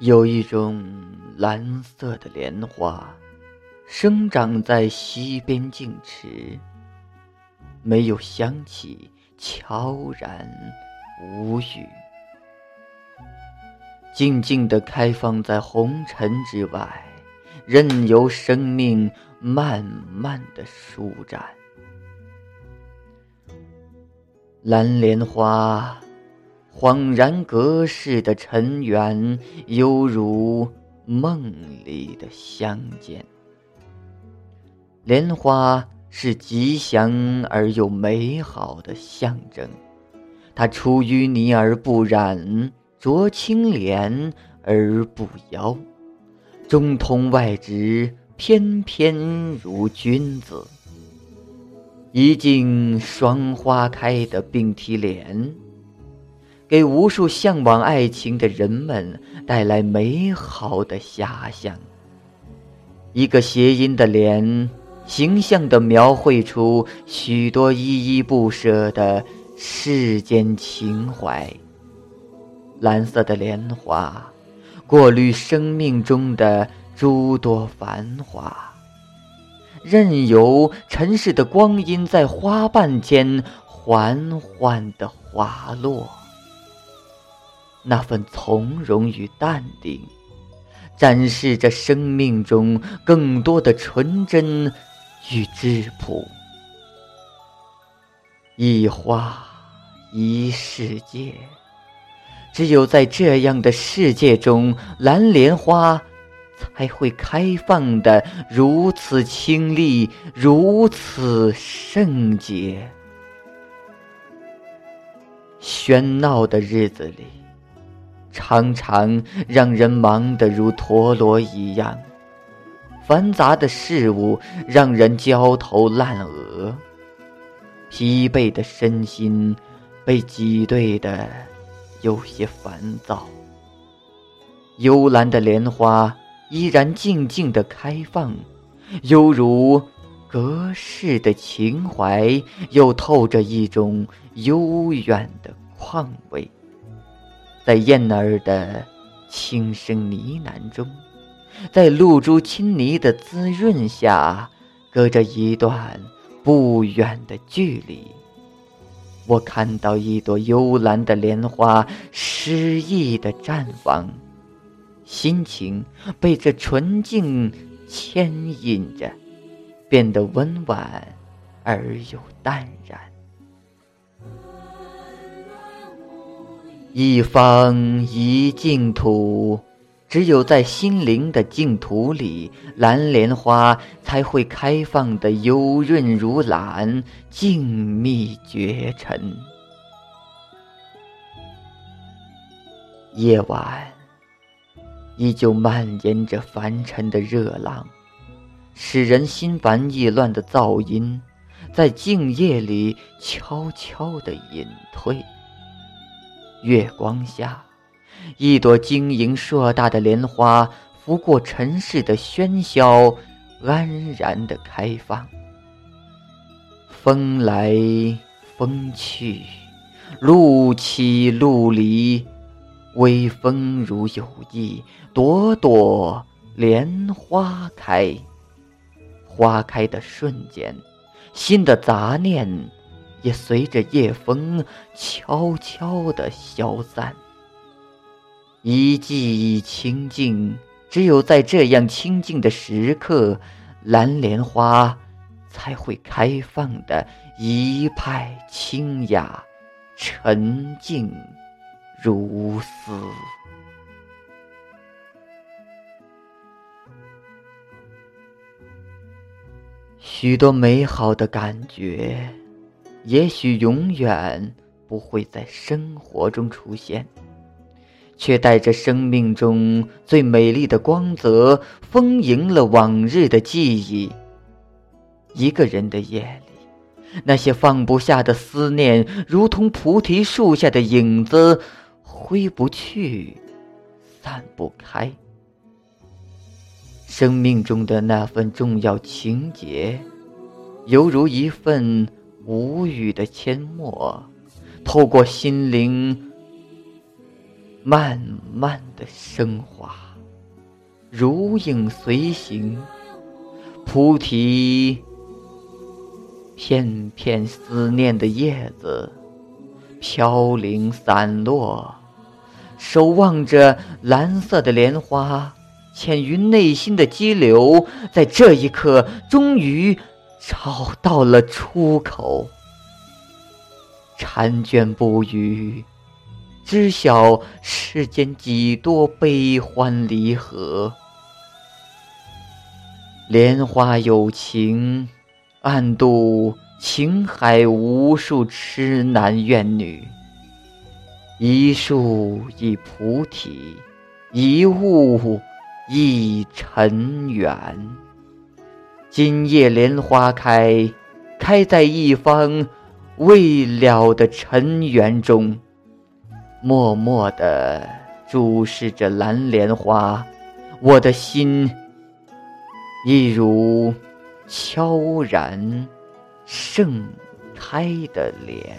有一种蓝色的莲花，生长在溪边静池，没有香气，悄然无语，静静地开放在红尘之外，任由生命慢慢的舒展。蓝莲花，恍然隔世的尘缘，犹如梦里的相见。莲花是吉祥而又美好的象征，它出淤泥而不染，濯清涟而不妖，中通外直，翩翩如君子。一径双花开的并蒂莲，给无数向往爱情的人们带来美好的遐想。一个谐音的“莲”，形象地描绘出许多依依不舍的世间情怀。蓝色的莲花，过滤生命中的诸多繁华。任由尘世的光阴在花瓣间缓缓的滑落，那份从容与淡定，展示着生命中更多的纯真与质朴。一花一世界，只有在这样的世界中，蓝莲花。才会开放的如此清丽，如此圣洁。喧闹的日子里，常常让人忙得如陀螺一样；繁杂的事物让人焦头烂额，疲惫的身心被挤兑的有些烦躁。幽蓝的莲花。依然静静的开放，犹如隔世的情怀，又透着一种悠远的况味。在燕儿的轻声呢喃中，在露珠亲昵的滋润下，隔着一段不远的距离，我看到一朵幽蓝的莲花诗意的绽放。心情被这纯净牵引着，变得温婉而又淡然。一方一净土，只有在心灵的净土里，蓝莲花才会开放的幽润如蓝，静谧绝尘。夜晚。依旧蔓延着凡尘的热浪，使人心烦意乱的噪音，在静夜里悄悄地隐退。月光下，一朵晶莹硕大的莲花拂过尘世的喧嚣，安然地开放。风来风去，路起路离。微风如有意，朵朵莲花开。花开的瞬间，心的杂念也随着夜风悄悄地消散。一记忆清净，只有在这样清净的时刻，蓝莲花才会开放的一派清雅、沉静。如斯，许多美好的感觉，也许永远不会在生活中出现，却带着生命中最美丽的光泽，丰盈了往日的记忆。一个人的夜里，那些放不下的思念，如同菩提树下的影子。挥不去，散不开。生命中的那份重要情节，犹如一份无语的阡陌，透过心灵，慢慢的升华，如影随形。菩提，片片思念的叶子，飘零散落，守望着蓝色的莲花，潜于内心的激流，在这一刻，终于找到了出口。婵娟不语，知晓世间几多悲欢离合。莲花有情，暗度情海无数痴男怨女。一树一菩提，一物一尘缘。今夜莲花开，开在一方未了的尘缘中，默默地注视着蓝莲花，我的心。一如悄然盛开的莲。